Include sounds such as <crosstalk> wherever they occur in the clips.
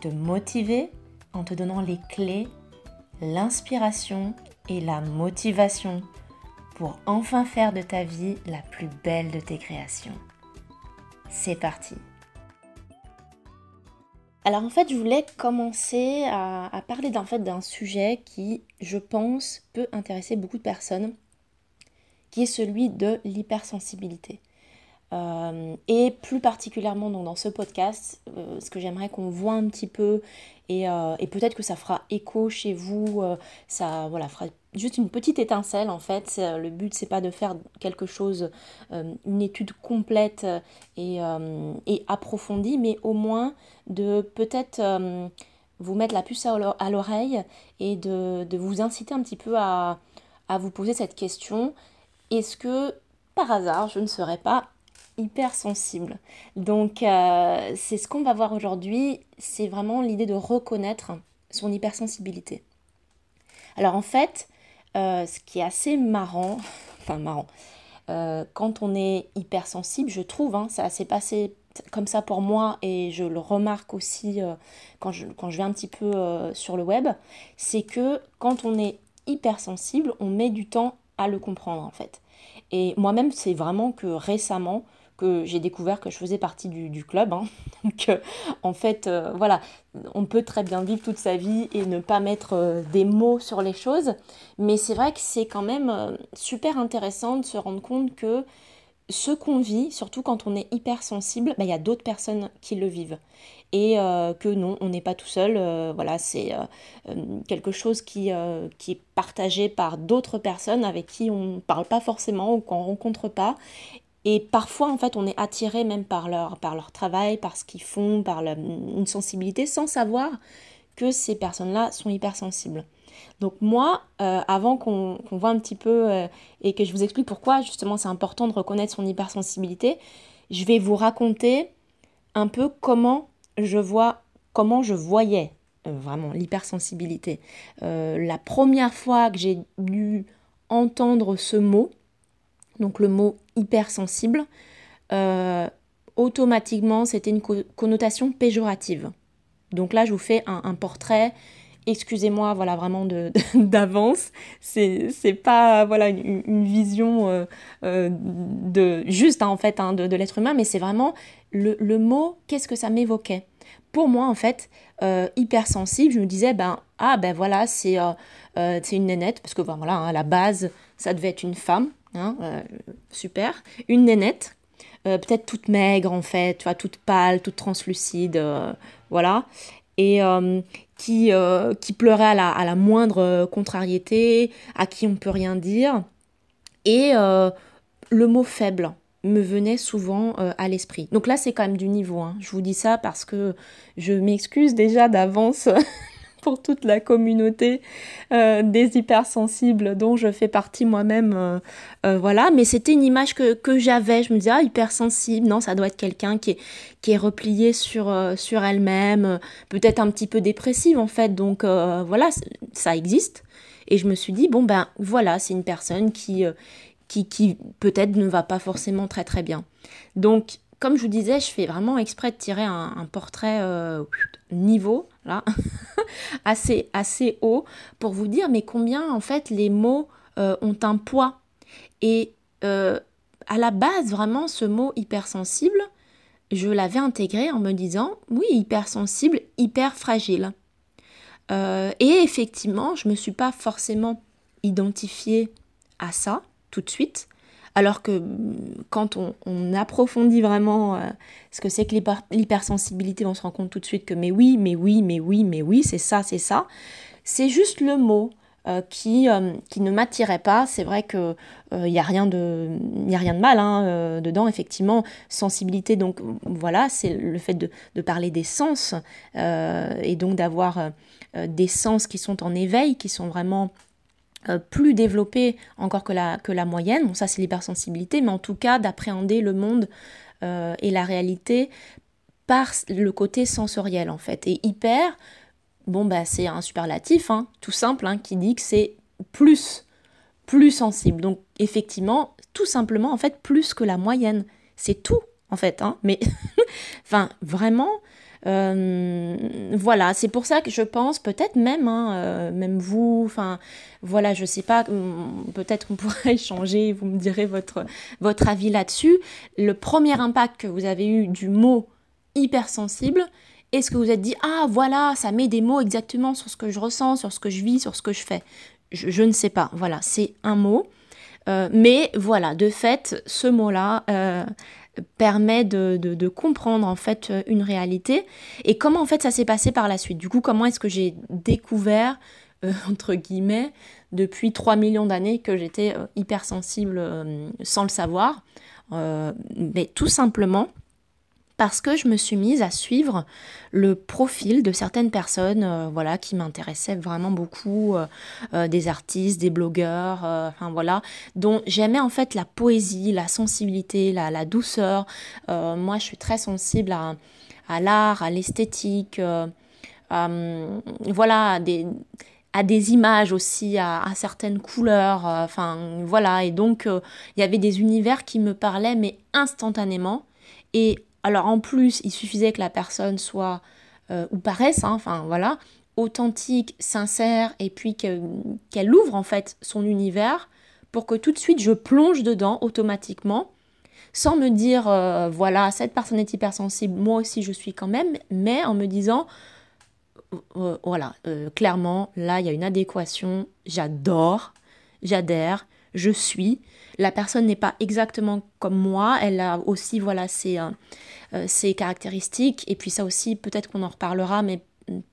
te motiver en te donnant les clés, l'inspiration et la motivation pour enfin faire de ta vie la plus belle de tes créations. C'est parti alors en fait, je voulais commencer à, parler d'un sujet qui, je pense, peut intéresser beaucoup de personnes, qui est celui de l'hypersensibilité. Euh, et plus particulièrement dans ce podcast, euh, ce que j'aimerais qu'on voit un petit peu, et, euh, et peut-être que ça fera écho chez vous, ça voilà, fera juste une petite étincelle en fait. Le but c'est pas de faire quelque chose, une étude complète et, et, approfondie, mais au moins de peut-être vous mettre la puce à l'oreille et de, de, vous inciter un petit peu à, à vous poser cette question. Est-ce que par hasard je ne serais pas hypersensible. Donc euh, c'est ce qu'on va voir aujourd'hui, c'est vraiment l'idée de reconnaître son hypersensibilité. Alors en fait, euh, ce qui est assez marrant, <laughs> enfin marrant, euh, quand on est hypersensible, je trouve, hein, ça s'est passé comme ça pour moi et je le remarque aussi quand, je, quand je vais un petit peu sur le web, c'est que quand on est hypersensible, on met du temps à le comprendre en fait. Et moi-même, c'est vraiment que récemment, que j'ai découvert que je faisais partie du, club. Hein. <laughs> Donc, euh, en fait, euh, voilà, on peut très bien vivre toute sa vie et ne pas mettre euh, des mots sur les choses. Mais c'est vrai que c'est quand même super intéressant de se rendre compte que ce qu'on vit, surtout quand on est hypersensible, bah, il y a d'autres personnes qui le vivent. Et que non, on n'est pas tout seul. voilà, c'est quelque chose qui, qui est partagé par d'autres personnes avec qui on ne parle pas forcément ou qu'on ne rencontre pas et parfois, en fait, on est attiré même par leur, travail, par ce qu'ils font, par une sensibilité, sans savoir que ces personnes-là sont hypersensibles. Donc moi, euh, avant qu'on voit un petit peu euh, et que je vous explique pourquoi justement c'est important de reconnaître son hypersensibilité, je vais vous raconter un peu comment je vois, comment je voyais euh, vraiment l'hypersensibilité. la première fois que j'ai dû entendre ce mot, donc le mot hypersensible, euh, automatiquement c'était une connotation péjorative. Donc là je vous fais un, portrait, excusez-moi voilà vraiment <laughs> d'avance, c'est pas voilà une, vision euh, euh, de juste hein, en fait hein, de, l'être humain, mais c'est vraiment le, le mot, qu'est-ce que ça m'évoquait? Pour moi, en fait, hypersensible, je me disais, ben, ah, ben voilà, c'est une nénette, parce que ben, voilà, hein, à la base, ça devait être une femme. Hein, euh, super. Une nénette, euh, peut-être toute maigre en fait, tu vois, toute pâle, toute translucide, euh, voilà. Et qui, qui pleurait à la, à la, moindre contrariété, à qui on peut rien dire. Et le mot faible me venait souvent à l'esprit. Donc là, c'est quand même du niveau. Hein. Je vous dis ça parce que je m'excuse déjà d'avance <laughs> toute la communauté euh, des hypersensibles dont je fais partie moi-même. Euh, euh, voilà, mais c'était une image que, que j'avais. Je me disais, ah, hypersensible, non, ça doit être quelqu'un qui est, qui est replié sur, sur elle-même, peut-être un petit peu dépressive en fait. Donc voilà, ça existe. Et je me suis dit, bon ben voilà, c'est une personne qui, qui, qui peut-être ne va pas forcément très très bien. Donc comme je vous disais, je fais vraiment exprès de tirer un, portrait euh, niveau, là, <laughs> assez, assez haut, pour vous dire mais combien en fait les mots euh, ont un poids. Et euh, à la base, vraiment, ce mot hypersensible, je l'avais intégré en me disant oui, hypersensible, hyper fragile. et effectivement, je ne me suis pas forcément identifiée à ça tout de suite. Alors que mm, quand on, approfondit vraiment euh, ce que c'est que l'hypersensibilité, on se rend compte tout de suite que mais oui, mais oui, mais oui, mais oui, c'est ça, c'est ça. C'est juste le mot. qui, qui ne m'attirait pas. C'est vrai que il n'y a, rien de, y a rien de mal hein, dedans, effectivement. Sensibilité, donc voilà, c'est le fait de, de, parler des sens et donc d'avoir des sens qui sont en éveil, qui sont vraiment plus développés encore que la, moyenne. Bon, ça c'est l'hypersensibilité, mais en tout cas d'appréhender le monde et la réalité par le côté sensoriel en fait. Et hyper, bon bah c'est un superlatif, hein, tout simple, hein, qui dit que c'est plus, plus sensible. Donc effectivement, tout simplement en fait plus que la moyenne. C'est tout en fait, hein, mais <laughs> enfin vraiment. Euh, voilà, c'est pour ça que je pense, peut-être même, hein, euh, même vous, enfin, voilà, je sais pas, hum, peut-être qu'on <laughs> pourrait échanger, vous me direz votre, votre avis là-dessus. Le premier impact que vous avez eu du mot hypersensible Est-ce que vous êtes dit ah voilà ça met des mots exactement sur ce que je ressens, sur ce que je vis, sur ce que je fais? Je, ne sais pas. Voilà, c'est un mot. Euh, mais voilà, de fait, ce mot-là permet de, comprendre en fait une réalité. Et comment en fait ça s'est passé par la suite? Du coup, comment est-ce que j'ai découvert, euh, <laughs> entre guillemets, depuis 3 millions d'années que j'étais hypersensible sans le savoir? Mais tout simplement parce que je me suis mise à suivre le profil de certaines personnes euh, voilà, qui m'intéressaient vraiment beaucoup, euh, euh, des artistes, des blogueurs, enfin voilà, dont j'aimais en fait la poésie, la sensibilité, la, douceur. moi, je suis très sensible à, l'art, à l'esthétique, voilà, à des à des images aussi, à, à certaines couleurs, enfin voilà, et donc il y avait des univers qui me parlaient mais instantanément, et alors en plus, il suffisait que la personne soit, euh, ou paraisse, hein, enfin voilà, authentique, sincère, et puis qu'elle ouvre en fait son univers pour que tout de suite je plonge dedans automatiquement, sans me dire, euh, voilà, cette personne est hypersensible, moi aussi je suis quand même, mais en me disant, euh, voilà, clairement, là, il y a une adéquation, j'adore, j'adhère, je suis. La personne n'est pas exactement comme moi, elle a aussi voilà ses, euh, euh, ses caractéristiques, et puis ça aussi peut-être qu'on en reparlera, mais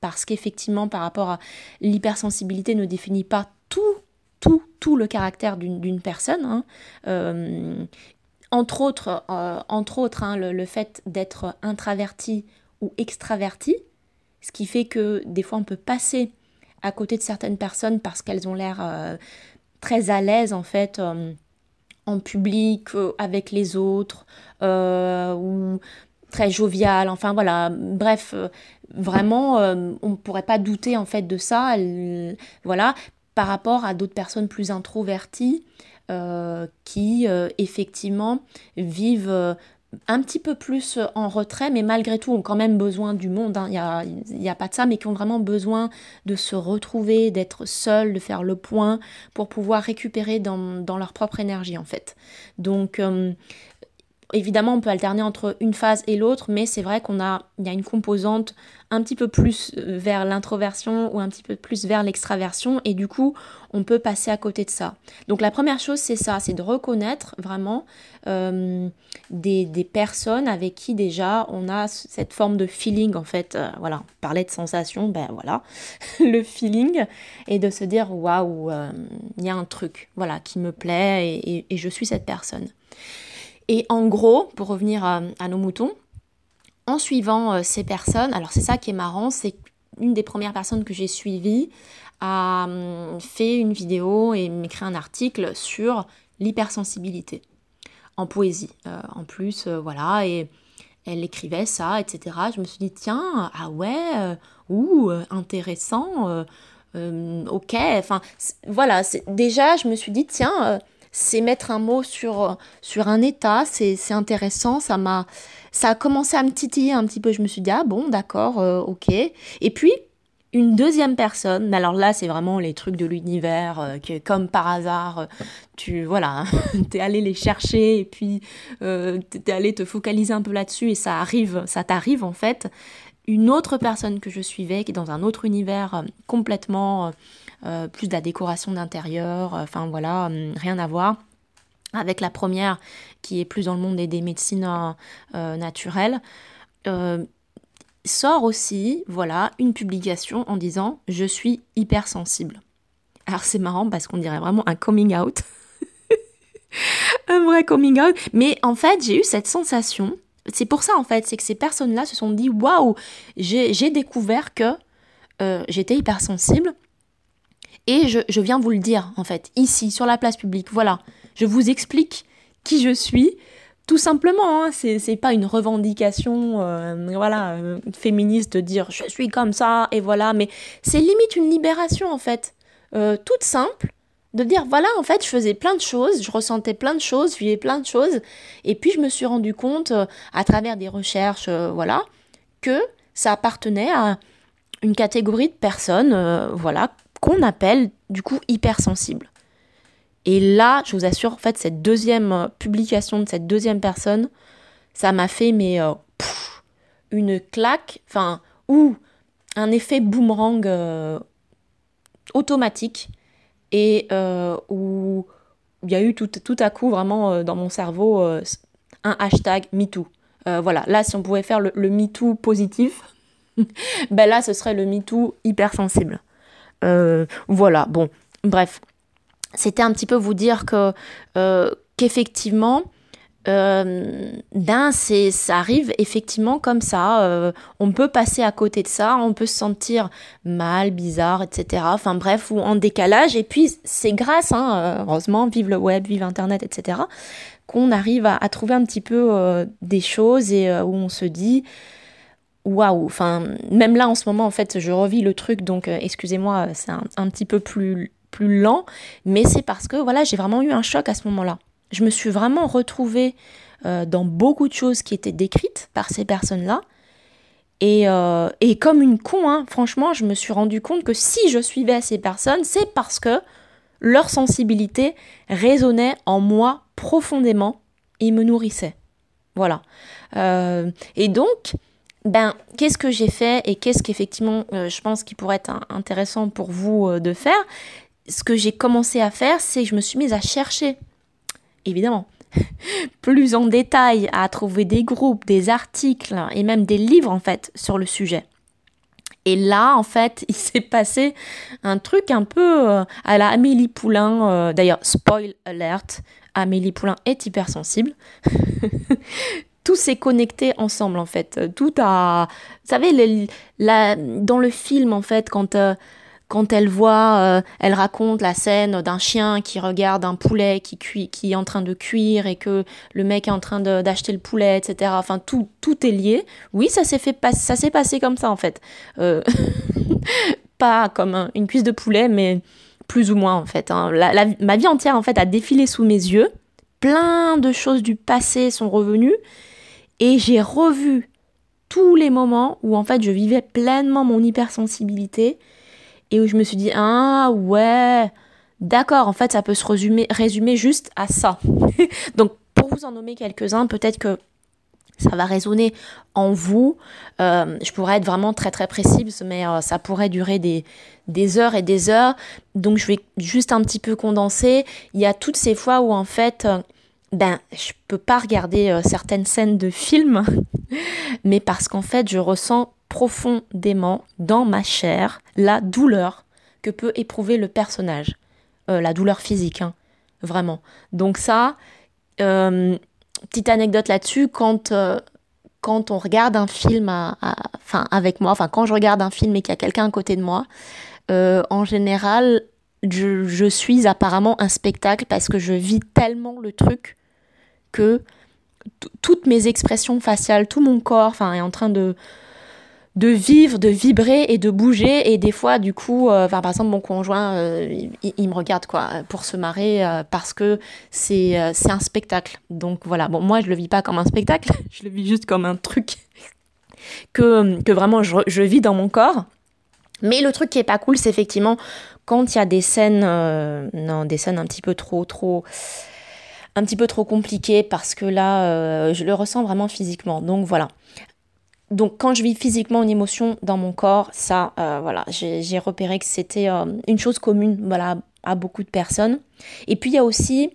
parce qu'effectivement par rapport à l'hypersensibilité ne définit pas tout, tout, tout le caractère d'une personne. Hein. Euh, entre autres, entre autres hein, le, fait d'être intraverti ou extraverti, ce qui fait que des fois on peut passer à côté de certaines personnes parce qu'elles ont l'air très à l'aise en fait en public, euh, avec les autres, euh, ou très jovial, enfin voilà, bref, vraiment, on ne pourrait pas douter en fait de ça, voilà, par rapport à d'autres personnes plus introverties qui effectivement vivent un petit peu plus en retrait, mais malgré tout ont quand même besoin du monde. Hein. Il n'y a, pas de ça, mais qui ont vraiment besoin de se retrouver, d'être seuls, de faire le point pour pouvoir récupérer dans, leur propre énergie en fait. Donc euh, évidemment, on peut alterner entre une phase et l'autre, mais c'est vrai qu'on a, il y a une composante un petit peu plus euh, vers l'introversion ou un petit peu plus vers l'extraversion, et du coup, on peut passer à côté de ça. Donc la première chose, c'est ça, c'est de reconnaître vraiment euh, des, personnes avec qui déjà on a cette forme de feeling, en fait, euh, voilà, on parlait de sensation, ben voilà, <laughs> le feeling, et de se dire, waouh, il y a un truc, voilà, qui me plaît, et je suis cette personne. Et en gros, pour revenir à, nos moutons, en suivant euh, ces personnes, alors c'est ça qui est marrant, c'est une des premières personnes que j'ai suivies a hum, fait une vidéo et écrit un article sur l'hypersensibilité en poésie. Euh, en plus, euh, voilà, et elle écrivait ça, etc. Je me suis dit, tiens, ah ouais, ou intéressant, ok, enfin, voilà, déjà, je me suis dit, tiens, c'est mettre un mot sur, sur un état, c'est intéressant, ça m'a ça a commencé à me titiller un petit peu, je me suis dit ah bon d'accord, euh, ok. Et puis une deuxième personne, alors là c'est vraiment les trucs de l'univers, euh, que comme par hasard, euh, tu voilà, <laughs> t'es allé les chercher et puis t'es allé te focaliser un peu là-dessus et ça arrive, ça t'arrive en fait. Une autre personne que je suivais qui est dans un autre univers complètement euh, plus de la décoration d'intérieur, euh, enfin voilà, hum, rien à voir avec la première qui est plus dans le monde des, médecines euh, naturelles. sort aussi, voilà, une publication en disant je suis hypersensible. Alors c'est marrant parce qu'on dirait vraiment un coming out. <laughs> un vrai coming out. Mais en fait, j'ai eu cette sensation. C'est pour ça en fait, c'est que ces personnes-là se sont dit waouh, j'ai découvert que j'étais hypersensible. Et je, viens vous le dire en fait, ici, sur la place publique. Voilà, je vous explique qui je suis. Tout simplement, hein, c'est pas une revendication euh, voilà, euh, féministe de dire je suis comme ça et voilà, mais c'est limite une libération en fait, toute simple, de dire voilà en fait je faisais plein de choses, je ressentais plein de choses, je vivais plein de choses et puis je me suis rendu compte euh, à travers des recherches euh, voilà que ça appartenait à une catégorie de personnes euh, voilà qu'on appelle du coup hypersensibles. Et là, je vous assure en fait cette deuxième publication de cette deuxième personne, ça m'a fait mais une claque, enfin ou un effet boomerang automatique et euh, où il y a eu tout, à coup vraiment euh, dans mon cerveau euh, un hashtag MeToo. voilà, là si on pouvait faire le, le MeToo positif, <laughs> ben là ce serait le MeToo hypersensible. Voilà, bon, bref, c'était un petit peu vous dire que qu'effectivement euh, ben ça arrive effectivement comme ça. Euh, on peut passer à côté de ça, on peut se sentir mal, bizarre, etc. Enfin bref, ou en décalage. Et puis c'est grâce, hein, euh, heureusement, vive le web, vive Internet, etc. Qu'on arrive à, trouver un petit peu euh, des choses et où on se dit waouh. Enfin même là en ce moment en fait, je revis le truc, donc excusez-moi, c'est un, petit peu plus lent, mais c'est parce que voilà, j'ai vraiment eu un choc à ce moment-là. Je me suis vraiment retrouvée euh, dans beaucoup de choses qui étaient décrites par ces personnes-là. Et, euh, comme une con, hein, franchement, je me suis rendu compte que si je suivais ces personnes, c'est parce que leur sensibilité résonnait en moi profondément et me nourrissait. Voilà. Euh, et donc, ben, qu'est-ce que j'ai fait et qu'est-ce qu'effectivement, je pense qu'il pourrait être intéressant pour vous de faire? Ce que j'ai commencé à faire, c'est que je me suis mise à chercher évidemment, <laughs> plus en détail à trouver des groupes, des articles et même des livres en fait sur le sujet. Et là, en fait, <laughs> il s'est passé un truc un peu euh, à la Amélie Poulain. Euh, d'ailleurs, spoil alert, Amélie Poulain est hypersensible. <laughs> Tout s'est connecté ensemble, en fait. Tout a... Vous savez, dans le film, en fait, quand... Euh, quand elle voit, euh, elle raconte la scène d'un chien qui regarde un poulet qui, est en train de cuire et que le mec est en train d'acheter le poulet, etc. Enfin, tout, tout est lié. Oui, ça s'est fait ça s'est passé comme ça en fait. Euh, <laughs> pas comme une cuisse de poulet, mais plus ou moins en fait. Hein. ma vie entière en fait a défilé sous mes yeux. Plein de choses du passé sont revenues et j'ai revu tous les moments où en fait je vivais pleinement mon hypersensibilité et où je me suis dit ah ouais d'accord en fait ça peut se résumer, juste à ça <laughs> donc pour vous en nommer quelques-uns peut-être que ça va résonner en vous. Euh, je pourrais être vraiment très très précise, mais euh, ça pourrait durer des, des heures et des heures. Donc je vais juste un petit peu condenser. Il y a toutes ces fois où en fait, euh, ben je peux pas regarder certaines scènes de films, <laughs> mais parce qu'en fait je ressens profondément dans ma chair la douleur que peut éprouver le personnage. Euh, la douleur physique, hein, vraiment. Donc ça, euh, petite anecdote là-dessus, quand, euh, quand on regarde un film avec moi, enfin quand je regarde un film et qu'il y a quelqu'un à côté de moi, en général, je, je, suis apparemment un spectacle parce que je vis tellement le truc que toutes mes expressions faciales, tout mon corps, enfin, est en train de de vivre, de vibrer et de bouger. Et des fois, du coup, euh, par exemple, mon conjoint, euh, il, me regarde quoi, pour se marrer euh, parce que c'est un spectacle. Donc voilà, bon, moi, je le vis pas comme un spectacle, <laughs> je le vis juste comme un truc que, que vraiment je, je vis dans mon corps. Mais le truc qui est pas cool, c'est effectivement quand il y a des scènes, non, des scènes un petit peu trop, trop, un petit peu trop compliquées parce que là, je le ressens vraiment physiquement. Donc voilà donc quand je vis physiquement une émotion dans mon corps, ça, euh, voilà, j'ai repéré que c'était euh, une chose commune, voilà, à beaucoup de personnes. Et puis il y a aussi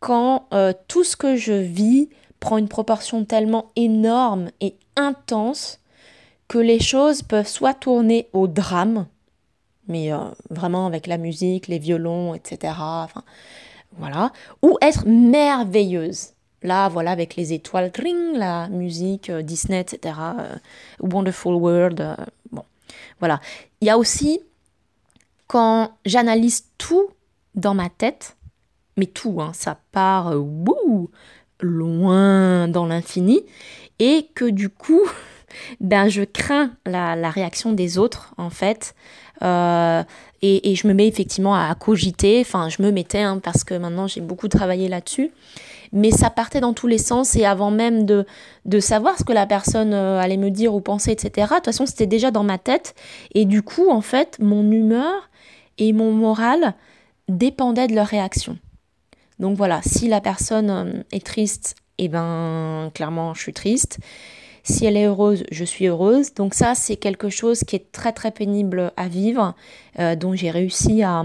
quand euh, tout ce que je vis prend une proportion tellement énorme et intense que les choses peuvent soit tourner au drame, mais vraiment avec la musique, les violons, etc. Enfin, voilà. Ou être merveilleuse. Là, voilà, avec les étoiles, tring, la musique, Disney, etc. Wonderful World. bon, voilà. Il y a aussi quand j'analyse tout dans ma tête, mais tout, hein, ça part wouh, loin dans l'infini, et que du coup, <laughs> ben, je crains la, réaction des autres, en fait. Et, je me mets effectivement à, cogiter, enfin je me mettais, hein, parce que maintenant j'ai beaucoup travaillé là-dessus, mais ça partait dans tous les sens, et avant même de, de savoir ce que la personne euh, allait me dire ou penser, etc., de toute façon c'était déjà dans ma tête, et du coup, en fait, mon humeur et mon moral dépendaient de leur réaction. Donc voilà, si la personne euh, est triste, eh ben clairement je suis triste. Si elle est heureuse, je suis heureuse. Donc ça, c'est quelque chose qui est très très pénible à vivre, euh, dont j'ai réussi à,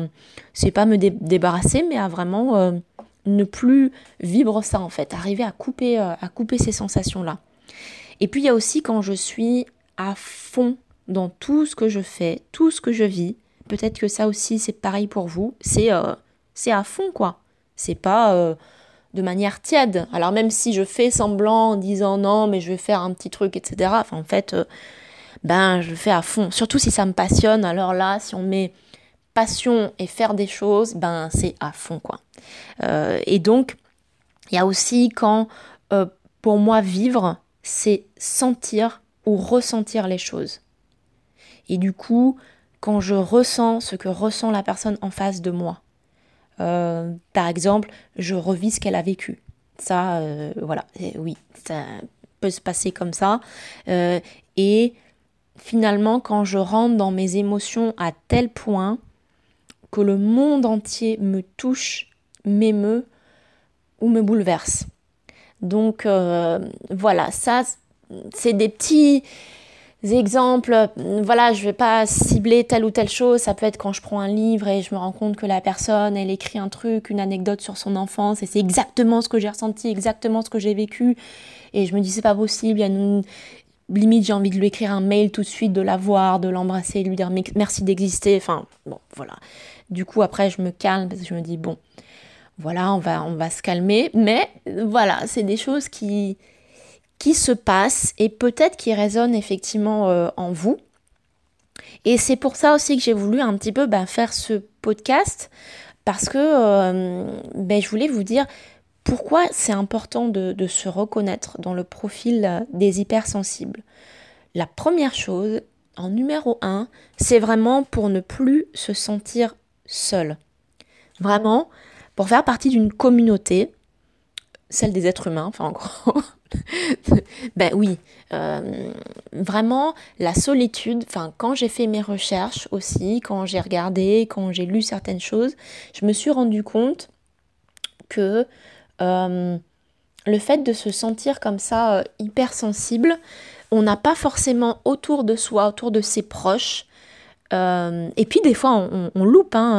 c'est pas me débarrasser, mais à vraiment euh, ne plus vivre ça en fait, arriver à couper, à couper ces sensations-là. Et puis il y a aussi quand je suis à fond dans tout ce que je fais, tout ce que je vis. Peut-être que ça aussi c'est pareil pour vous. C'est c'est à fond quoi. C'est pas euh, de manière tiède. Alors même si je fais semblant en disant non, mais je vais faire un petit truc, etc. En fait, euh, ben je fais à fond. Surtout si ça me passionne. Alors là, si on met passion et faire des choses, ben c'est à fond quoi. Euh, et donc, il y a aussi quand, pour moi, vivre, c'est sentir ou ressentir les choses. Et du coup, quand je ressens ce que ressent la personne en face de moi, euh, par exemple, je revis ce qu'elle a vécu. Ça, euh, voilà, oui, ça peut se passer comme ça. Euh, et finalement, quand je rentre dans mes émotions à tel point que le monde entier me touche, m'émeut ou me bouleverse. Donc voilà, ça, c'est des petits exemples, voilà, je vais pas cibler telle ou telle chose, ça peut être quand je prends un livre et je me rends compte que la personne, elle écrit un truc, une anecdote sur son enfance et c'est exactement ce que j'ai ressenti, exactement ce que j'ai vécu. Et je me dis c'est pas possible, il y a une limite j'ai envie de lui écrire un mail tout de suite, de la voir, de l'embrasser, de lui dire merci d'exister, enfin bon, voilà. Du coup après je me calme parce que je me dis bon, voilà, on va on va se calmer, mais voilà, c'est des choses qui qui se passe et peut-être qui résonne effectivement euh, en vous. Et c'est pour ça aussi que j'ai voulu un petit peu bah, faire ce podcast parce que euh, ben, je voulais vous dire pourquoi c'est important de, de, se reconnaître dans le profil des hypersensibles. La première chose, en numéro un, c'est vraiment pour ne plus se sentir seul. Vraiment, pour faire partie d'une communauté, celle des êtres humains, enfin en gros, ben oui, euh, vraiment la solitude, enfin quand j'ai fait mes recherches aussi, quand j'ai regardé, quand j'ai lu certaines choses, je me suis rendu compte que euh, le fait de se sentir comme ça euh, hypersensible, on n'a pas forcément autour de soi, autour de ses proches, euh, et puis des fois on, loupe, hein,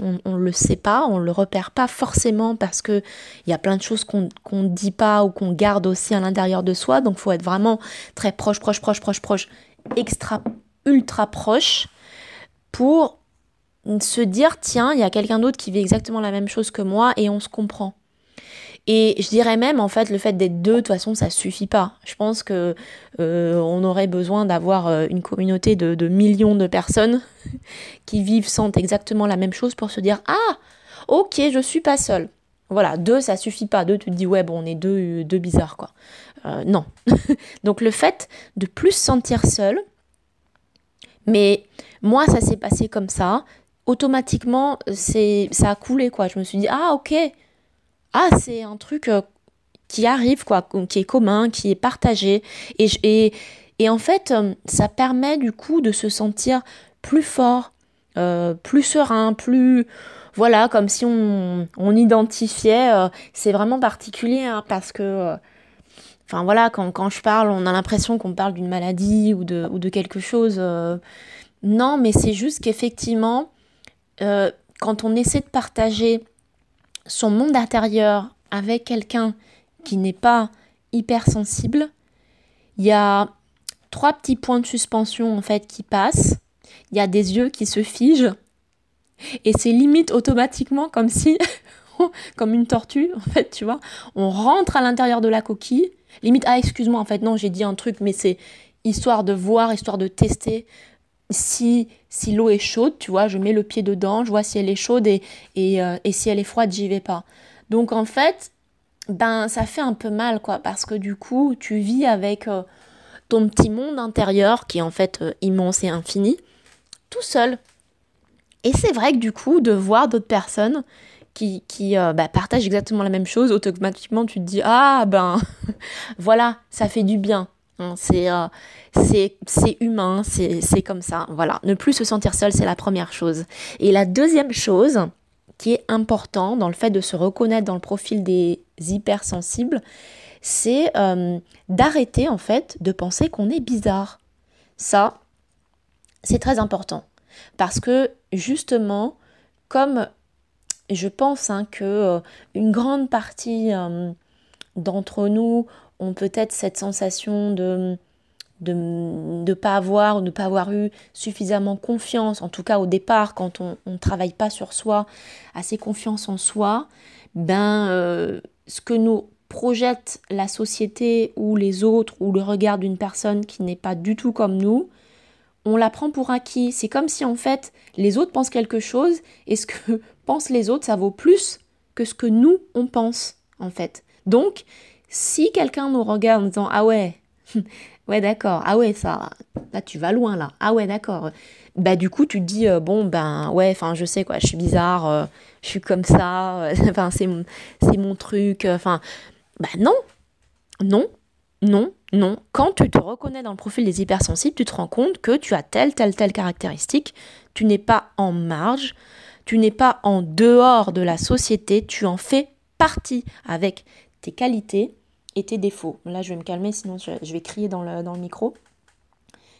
euh, on, ne le sait pas, on le repère pas forcément parce que il y a plein de choses qu'on ne dit pas ou qu'on garde aussi à l'intérieur de soi. Donc faut être vraiment très proche, proche, proche, proche, proche, extra, ultra proche pour se dire tiens il y a quelqu'un d'autre qui vit exactement la même chose que moi et on se comprend. Et je dirais même, en fait, le fait d'être deux, de toute façon, ça suffit pas. Je pense que euh, on aurait besoin d'avoir euh, une communauté de, millions de personnes <laughs> qui vivent, sentent exactement la même chose pour se dire ah, ok, je suis pas seule. Voilà, deux, ça suffit pas. Deux, tu te dis ouais, bon, on est deux, deux bizarres quoi. Euh, non. <laughs> Donc le fait de plus se sentir seul, mais moi, ça s'est passé comme ça. Automatiquement, c'est, ça a coulé quoi. Je me suis dit ah ok ah, c'est un truc euh, qui arrive, quoi, qui est commun, qui est partagé. Et, et, en fait, euh, ça permet du coup de se sentir plus fort, euh, plus serein, plus... Voilà, comme si on, on identifiait, c'est vraiment particulier hein, parce que, enfin voilà, quand, quand, je parle, on a l'impression qu'on parle d'une maladie ou de, ou de quelque chose. non, mais c'est juste qu'effectivement, quand on essaie de partager son monde intérieur avec quelqu'un qui n'est pas hypersensible, il y a trois petits points de suspension en fait qui passent. il y a des yeux qui se figent et c'est limite automatiquement comme si, <laughs> comme une tortue, en fait, tu vois, on rentre à l'intérieur de la coquille. Limite, ah, excuse-moi, en fait, non, j'ai dit un truc, mais c'est histoire de voir, histoire de tester si, si l'eau est chaude, tu vois, je mets le pied dedans, je vois si elle est chaude et, et, euh, si elle est froide, j'y vais pas. Donc, en fait, ben, ça fait un peu mal, quoi, parce que du coup, tu vis avec euh, ton petit monde intérieur qui est en fait euh, immense et infini, tout seul. Et c'est vrai que du coup, de voir d'autres personnes qui, qui euh, bah, partagent exactement la même chose, automatiquement tu te dis Ah ben <laughs> voilà, ça fait du bien. Hein, euh, c'est humain, c'est comme ça. Voilà, ne plus se sentir seul, c'est la première chose. Et la deuxième chose qui est important dans le fait de se reconnaître dans le profil des hypersensibles, c'est euh, d'arrêter en fait de penser qu'on est bizarre. Ça, c'est très important. Parce que justement, comme je pense hein, que euh, une grande partie d'entre nous ont peut-être cette sensation de ne pas avoir ou ne pas avoir eu suffisamment confiance, en tout cas au départ quand on ne travaille pas sur soi, assez confiance en soi, ben euh, ce que nous projette la société ou les autres ou le regard d'une personne qui n'est pas du tout comme nous, on la prend pour acquis. C'est comme si en fait les autres pensent quelque chose et ce que <laughs> pensent les autres, ça vaut plus que ce que nous, on pense en fait. Donc, si quelqu'un nous regarde en disant Ah ouais, <laughs> ouais d'accord, ah ouais, ça, là tu vas loin là, ah ouais d'accord, bah du coup tu te dis euh, Bon ben ouais, enfin je sais quoi, je suis bizarre, euh, je suis comme ça, euh, <laughs> enfin c'est mon truc, enfin, bah non, non, non, non. Quand tu te reconnais dans le profil des hypersensibles, tu te rends compte que tu as telle, telle, telle caractéristique. Tu n'es pas en marge, tu n'es pas en dehors de la société, tu en fais partie avec tes qualités et tes défauts. Là, je vais me calmer, sinon je, vais crier dans le, dans le micro.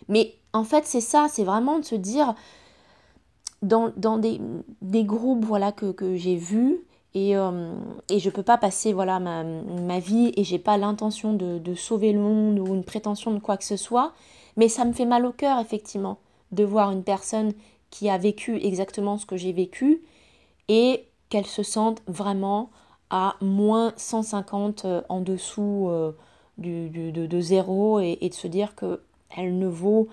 Mais en fait, c'est ça, c'est vraiment de se dire, dans, dans des, des, groupes voilà, que, que j'ai vus, et, euh, et je peux pas passer voilà ma, ma vie et j'ai pas l'intention de, de, sauver le monde ou une prétention de quoi que ce soit mais ça me fait mal au cœur effectivement de voir une personne qui a vécu exactement ce que j'ai vécu et qu'elle se sente vraiment à moins 150 euh, en dessous euh, du, de, de, zéro et, de se dire que elle ne vaut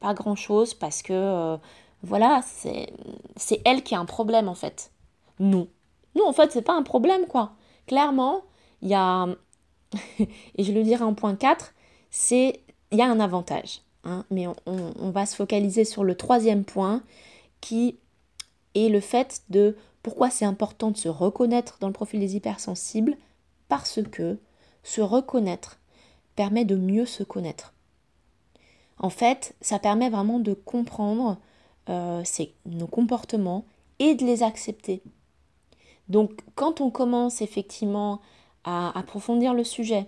pas grand chose parce que voilà c'est elle qui a un problème en fait non non, en fait, c'est pas un problème, quoi. Clairement, il y a, <laughs> et je le dirai en point 4, c'est, il y a un avantage. Hein, mais on, va se focaliser sur le troisième point, qui est le fait de pourquoi c'est important de se reconnaître dans le profil des hypersensibles, parce que se reconnaître permet de mieux se connaître. En fait, ça permet vraiment de comprendre euh, nos comportements et de les accepter. Donc quand on commence effectivement à approfondir le sujet,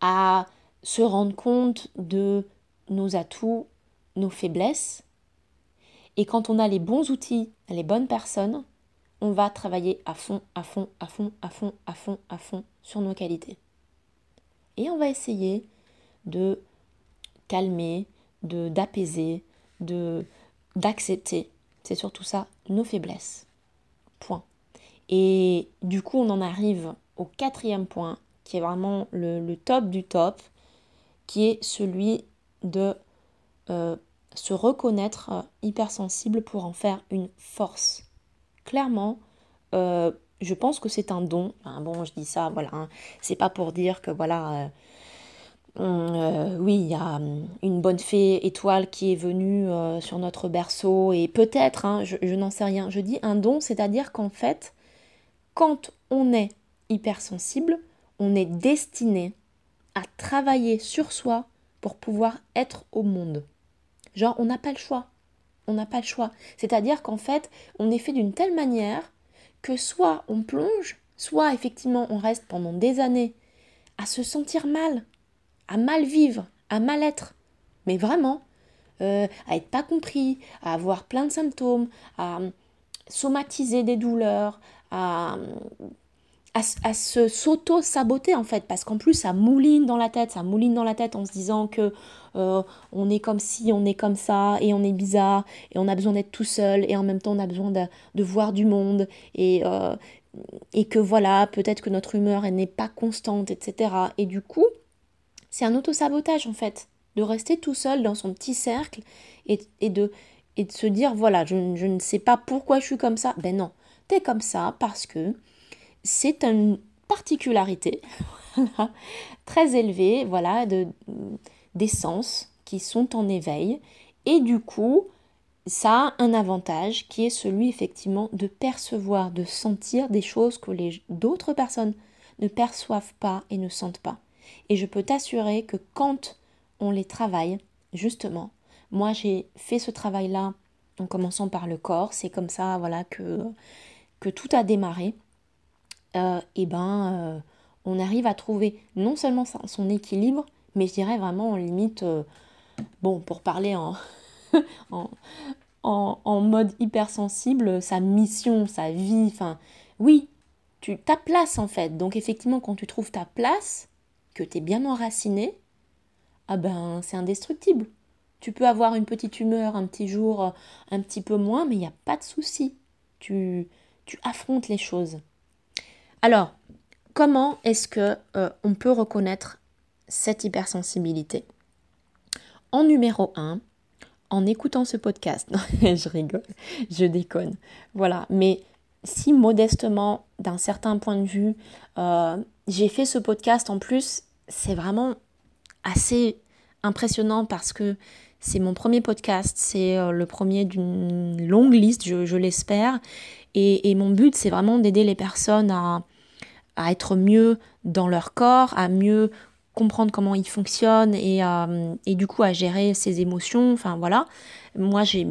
à se rendre compte de nos atouts, nos faiblesses, et quand on a les bons outils, les bonnes personnes, on va travailler à fond, à fond, à fond, à fond, à fond, à fond sur nos qualités. Et on va essayer de calmer, d'apaiser, d'accepter, c'est surtout ça, nos faiblesses. Point. Et du coup, on en arrive au quatrième point, qui est vraiment le, top du top, qui est celui de euh, se reconnaître euh, hypersensible pour en faire une force. Clairement, euh, je pense que c'est un don. bon, je dis ça, voilà. Hein. C'est pas pour dire que voilà. oui, il y a une bonne fée étoile qui est venue sur notre berceau et peut-être, hein, je n'en sais rien. Je dis un don, c'est-à-dire qu'en fait, quand on est hypersensible, on est destiné à travailler sur soi pour pouvoir être au monde. Genre, on n'a pas le choix. On n'a pas le choix. C'est-à-dire qu'en fait, on est fait d'une telle manière que soit on plonge, soit effectivement on reste pendant des années à se sentir mal, à mal vivre, à mal être. Mais vraiment, euh, à être pas compris, à avoir plein de symptômes, à somatiser des douleurs, à, à, se s'auto-saboter en fait, parce qu'en plus ça mouline dans la tête, ça mouline dans la tête en se disant que euh, on est comme si, on est comme ça, et on est bizarre, et on a besoin d'être tout seul, et en même temps on a besoin de, voir du monde, et, euh, et que voilà, peut-être que notre humeur elle n'est pas constante, etc. Et du coup, c'est un auto-sabotage en fait, de rester tout seul dans son petit cercle et, et, de, et de se dire voilà, je, je ne sais pas pourquoi je suis comme ça. Ben non, t'es comme ça parce que c'est une particularité <laughs> très élevée voilà, de, des sens qui sont en éveil. Et du coup, ça a un avantage qui est celui effectivement de percevoir, de sentir des choses que les d'autres personnes ne perçoivent pas et ne sentent pas. Et je peux t'assurer que quand on les travaille, justement, moi j'ai fait ce travail-là en commençant par le corps, c'est comme ça voilà que, que tout a démarré et euh, eh ben, euh, on arrive à trouver non seulement son équilibre, mais je dirais vraiment en limite, euh, bon, pour parler <laughs> en, en, en, mode hypersensible, sa mission, sa vie, enfin, oui, tu, ta place en fait. Donc effectivement, quand tu trouves ta place, que tu es bien enraciné, ah ben, c'est indestructible. Tu peux avoir une petite humeur un petit jour, un petit peu moins, mais il n'y a pas de souci. Tu, tu affrontes les choses. Alors, comment est-ce que euh, on peut reconnaître cette hypersensibilité En numéro 1, en écoutant ce podcast. <laughs> je rigole, je déconne. Voilà, mais si modestement, d'un certain point de vue, euh, j'ai fait ce podcast en plus, c'est vraiment assez impressionnant parce que c'est mon premier podcast, c'est euh, le premier d'une longue liste, je l'espère. Et, mon but, c'est vraiment d'aider les personnes à, être mieux dans leur corps, à mieux comprendre comment ils fonctionnent et, et du coup à gérer ses émotions. Enfin voilà, moi j'ai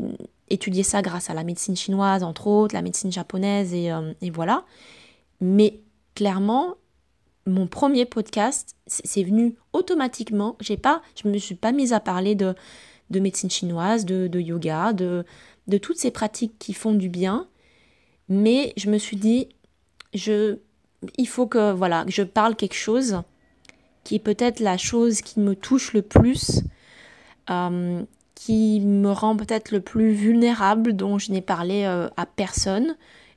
étudié ça grâce à la médecine chinoise, entre autres, la médecine japonaise et, euh, et voilà. Mais clairement, mon premier podcast, c'est venu automatiquement. J'ai pas, je me suis pas mise à parler de, de médecine chinoise, de, yoga, de, de toutes ces pratiques qui font du bien. Mais je me suis dit, je, il faut que voilà, je parle quelque chose qui est peut-être la chose qui me touche le plus, euh, qui me rend peut-être le plus vulnérable, dont je n'ai parlé euh, à personne.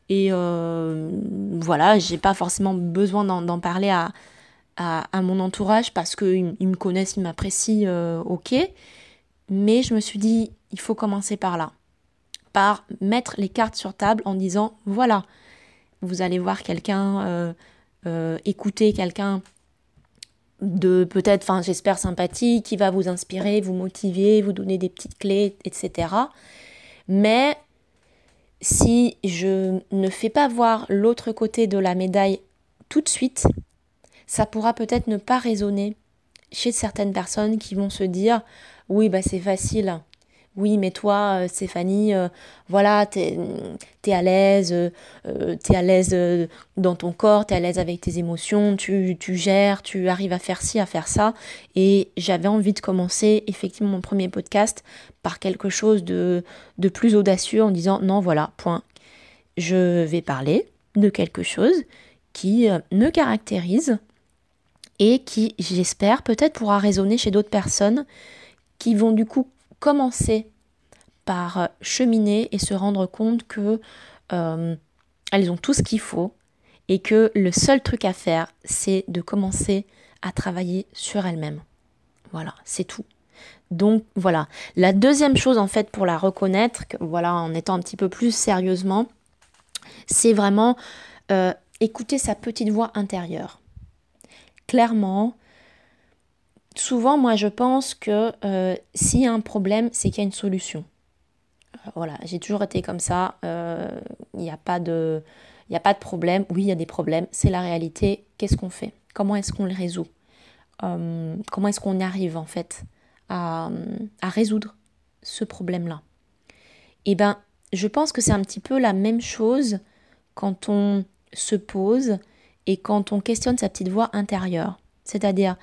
Et euh, voilà, j'ai pas forcément besoin d'en parler à, mon entourage parce qu'ils me connaissent, ils m'apprécient, ok. Mais je me suis dit, il faut commencer par là par mettre les cartes sur table en disant voilà, vous allez voir quelqu'un, euh, euh, écouter quelqu'un de peut-être, enfin j'espère sympathique, qui va vous inspirer, vous motiver, vous donner des petites clés, etc. Mais si je ne fais pas voir l'autre côté de la médaille tout de suite, ça pourra peut-être ne pas résonner chez certaines personnes qui vont se dire oui bah c'est facile oui, mais toi, euh, Stéphanie, euh, voilà, t'es es à l'aise, euh, t'es à l'aise dans ton corps, t'es à l'aise avec tes émotions, tu, tu, gères, tu arrives à faire ci, à faire ça. Et j'avais envie de commencer effectivement mon premier podcast par quelque chose de, de plus audacieux en disant non, voilà, point. Je vais parler de quelque chose qui me caractérise et qui, j'espère, peut-être pourra résonner chez d'autres personnes qui vont du coup commencer par cheminer et se rendre compte que euh, elles ont tout ce qu'il faut et que le seul truc à faire, c'est de commencer à travailler sur elles-mêmes. Voilà, c'est tout. Donc voilà. La deuxième chose en fait pour la reconnaître, voilà, en étant un petit peu plus sérieusement, c'est vraiment euh, écouter sa petite voix intérieure. Clairement, souvent, moi, je pense que euh, s'il y a un problème, c'est qu'il y a une solution. Euh, voilà, j'ai toujours été comme ça. Euh, il n'y a pas de, a pas de problème. Oui, il y a des problèmes. C'est la réalité. Qu'est-ce qu'on fait? Comment est-ce qu'on les résout? Comment est-ce qu'on arrive en fait à, résoudre ce problème-là? Eh ben, je pense que c'est un petit peu la même chose quand on se pose et quand on questionne sa petite voix intérieure. C'est-à-dire,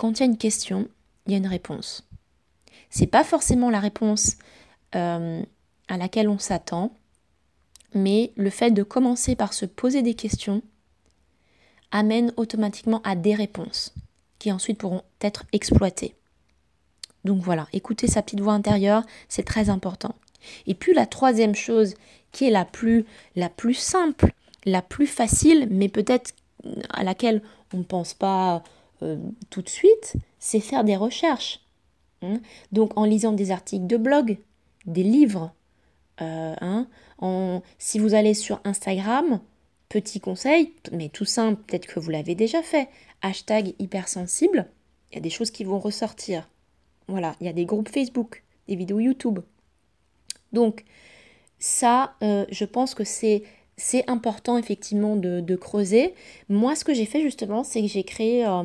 quand il y a une question, il y a une réponse. C'est pas forcément la réponse euh, à laquelle on s'attend, mais le fait de commencer par se poser des questions, amène automatiquement à des réponses qui ensuite pourront être exploitées. Donc voilà, écouter sa petite voix intérieure, c'est très important. Et puis la troisième chose qui est la plus, la plus simple, la plus facile, mais peut-être à laquelle on ne pense pas euh, tout de suite, c'est faire des recherches. Hein. Donc en lisant des articles de blog, des livres, euh, hein, en, si vous allez sur Instagram, petit conseil, mais tout simple, peut-être que vous l'avez déjà fait, hashtag hypersensible, il y a des choses qui vont ressortir. Voilà, il y a des groupes Facebook, des vidéos YouTube. Donc ça, euh, je pense que c'est c'est important effectivement de, creuser. Moi, ce que j'ai fait justement, c'est que j'ai créé euh,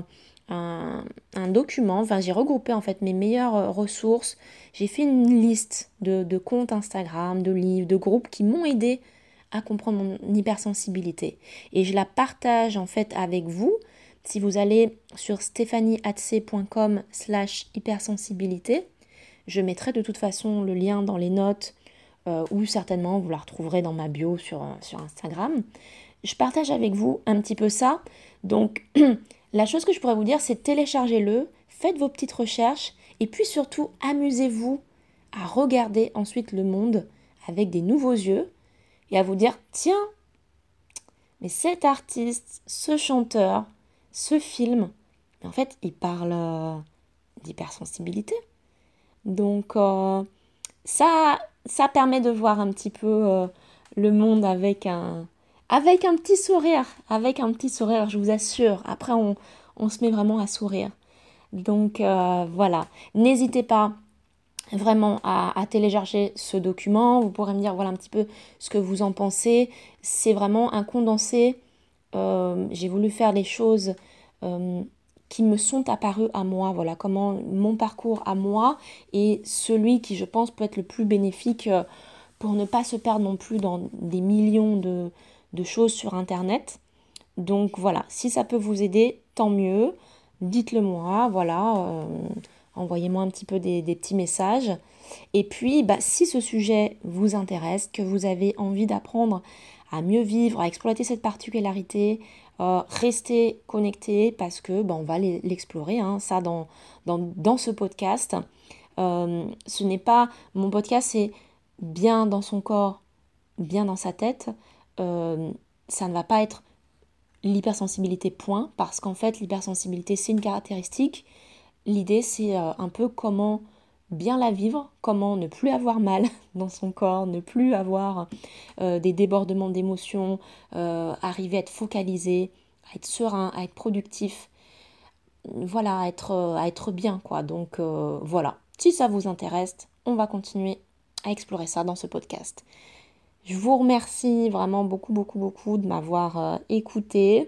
un, document, enfin j'ai regroupé en fait mes meilleures euh, ressources. J'ai fait une liste de, comptes Instagram, de livres, de groupes qui m'ont aidé à comprendre mon hypersensibilité. Et je la partage en fait avec vous. Si vous allez sur stéphaniehatc.com slash hypersensibilité, je mettrai de toute façon le lien dans les notes euh, ou certainement vous la retrouverez dans ma bio sur, euh, sur Instagram. Je partage avec vous un petit peu ça. Donc, <clears throat> la chose que je pourrais vous dire, c'est téléchargez-le, faites vos petites recherches et puis surtout, amusez-vous à regarder ensuite le monde avec des nouveaux yeux et à vous dire tiens, mais cet artiste, ce chanteur, ce film, en fait, il parle euh, d'hypersensibilité. Donc, ça, ça permet de voir un petit peu euh, le monde avec un, avec un petit sourire. Avec un petit sourire, je vous assure. Après, on, se met vraiment à sourire. Donc euh, voilà, n'hésitez pas vraiment à, télécharger ce document. Vous pourrez me dire voilà un petit peu ce que vous en pensez. C'est vraiment un condensé. Euh, j'ai voulu faire les choses qui me sont apparus à moi, voilà comment mon parcours à moi et celui qui je pense peut être le plus bénéfique euh, pour ne pas se perdre non plus dans des millions de, choses sur internet. Donc voilà, si ça peut vous aider, tant mieux. Dites-le moi, voilà, euh, envoyez-moi un petit peu des, petits messages. Et puis, bah, si ce sujet vous intéresse, que vous avez envie d'apprendre à mieux vivre, à exploiter cette particularité, euh, restez connectés parce que ben, on va l'explorer, hein, ça dans, dans, ce podcast. Euh, ce n'est pas mon podcast, c'est bien dans son corps, bien dans sa tête. Euh, ça ne va pas être l'hypersensibilité point, parce qu'en fait l'hypersensibilité c'est une caractéristique. L'idée c'est un peu comment bien la vivre, comment ne plus avoir mal <laughs> dans son corps, ne plus avoir euh, des débordements d'émotions, euh, arriver à être focalisé, à être serein, à être productif, voilà, euh, à être bien quoi. Donc voilà, si ça vous intéresse, on va continuer à explorer ça dans ce podcast. Je vous remercie vraiment beaucoup, beaucoup, beaucoup de m'avoir écouté.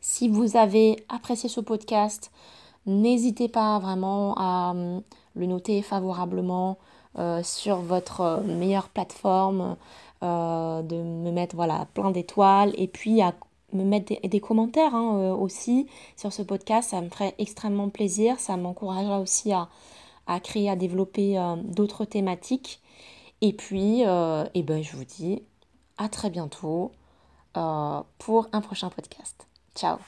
Si vous avez apprécié ce podcast, n'hésitez pas vraiment à le noter favorablement euh, sur votre euh, meilleure plateforme, euh, de me mettre voilà, plein d'étoiles et puis à me mettre des, commentaires hein, aussi sur ce podcast. Ça me ferait extrêmement plaisir. Ça m'encouragera aussi à, créer, à développer d'autres thématiques. Et puis, et ben, je vous dis à très bientôt pour un prochain podcast. Ciao